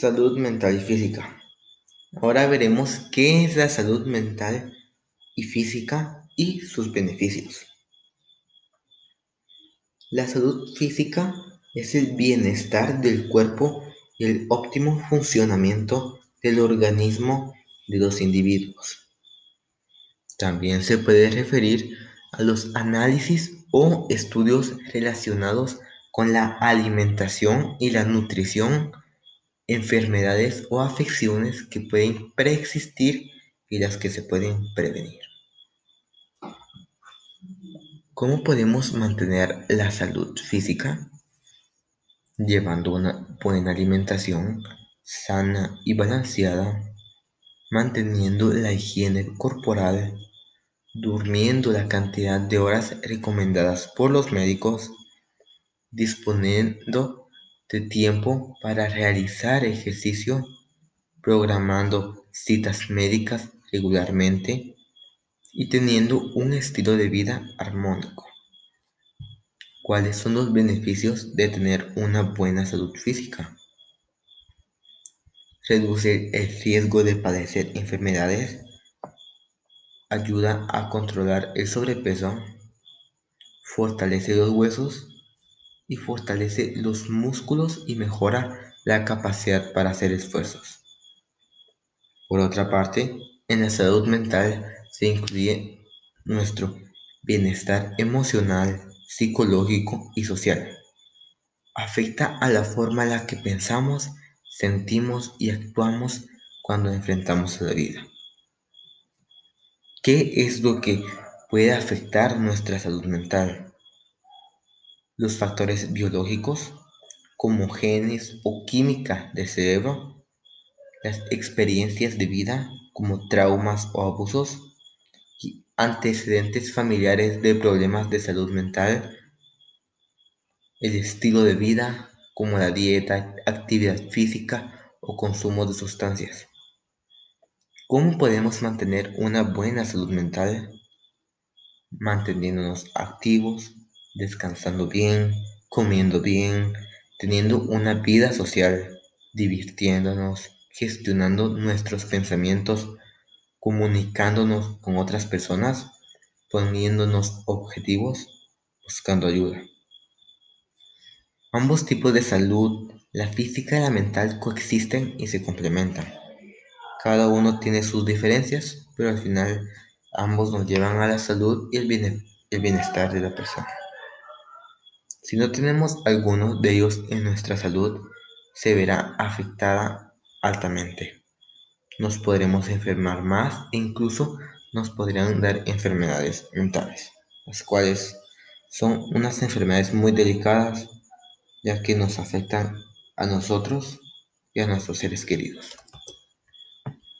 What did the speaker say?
Salud mental y física. Ahora veremos qué es la salud mental y física y sus beneficios. La salud física es el bienestar del cuerpo y el óptimo funcionamiento del organismo de los individuos. También se puede referir a los análisis o estudios relacionados con la alimentación y la nutrición enfermedades o afecciones que pueden preexistir y las que se pueden prevenir. ¿Cómo podemos mantener la salud física? Llevando una buena alimentación sana y balanceada, manteniendo la higiene corporal, durmiendo la cantidad de horas recomendadas por los médicos, disponiendo de tiempo para realizar ejercicio, programando citas médicas regularmente y teniendo un estilo de vida armónico. ¿Cuáles son los beneficios de tener una buena salud física? Reduce el riesgo de padecer enfermedades, ayuda a controlar el sobrepeso, fortalece los huesos, y fortalece los músculos y mejora la capacidad para hacer esfuerzos. Por otra parte, en la salud mental se incluye nuestro bienestar emocional, psicológico y social. Afecta a la forma en la que pensamos, sentimos y actuamos cuando enfrentamos a la vida. ¿Qué es lo que puede afectar nuestra salud mental? Los factores biológicos como genes o química del cerebro, las experiencias de vida como traumas o abusos y antecedentes familiares de problemas de salud mental, el estilo de vida como la dieta, actividad física o consumo de sustancias. ¿Cómo podemos mantener una buena salud mental? Manteniéndonos activos, descansando bien, comiendo bien, teniendo una vida social, divirtiéndonos, gestionando nuestros pensamientos, comunicándonos con otras personas, poniéndonos objetivos, buscando ayuda. Ambos tipos de salud, la física y la mental, coexisten y se complementan. Cada uno tiene sus diferencias, pero al final ambos nos llevan a la salud y el bienestar de la persona. Si no tenemos alguno de ellos en nuestra salud, se verá afectada altamente. Nos podremos enfermar más e incluso nos podrían dar enfermedades mentales, las cuales son unas enfermedades muy delicadas ya que nos afectan a nosotros y a nuestros seres queridos.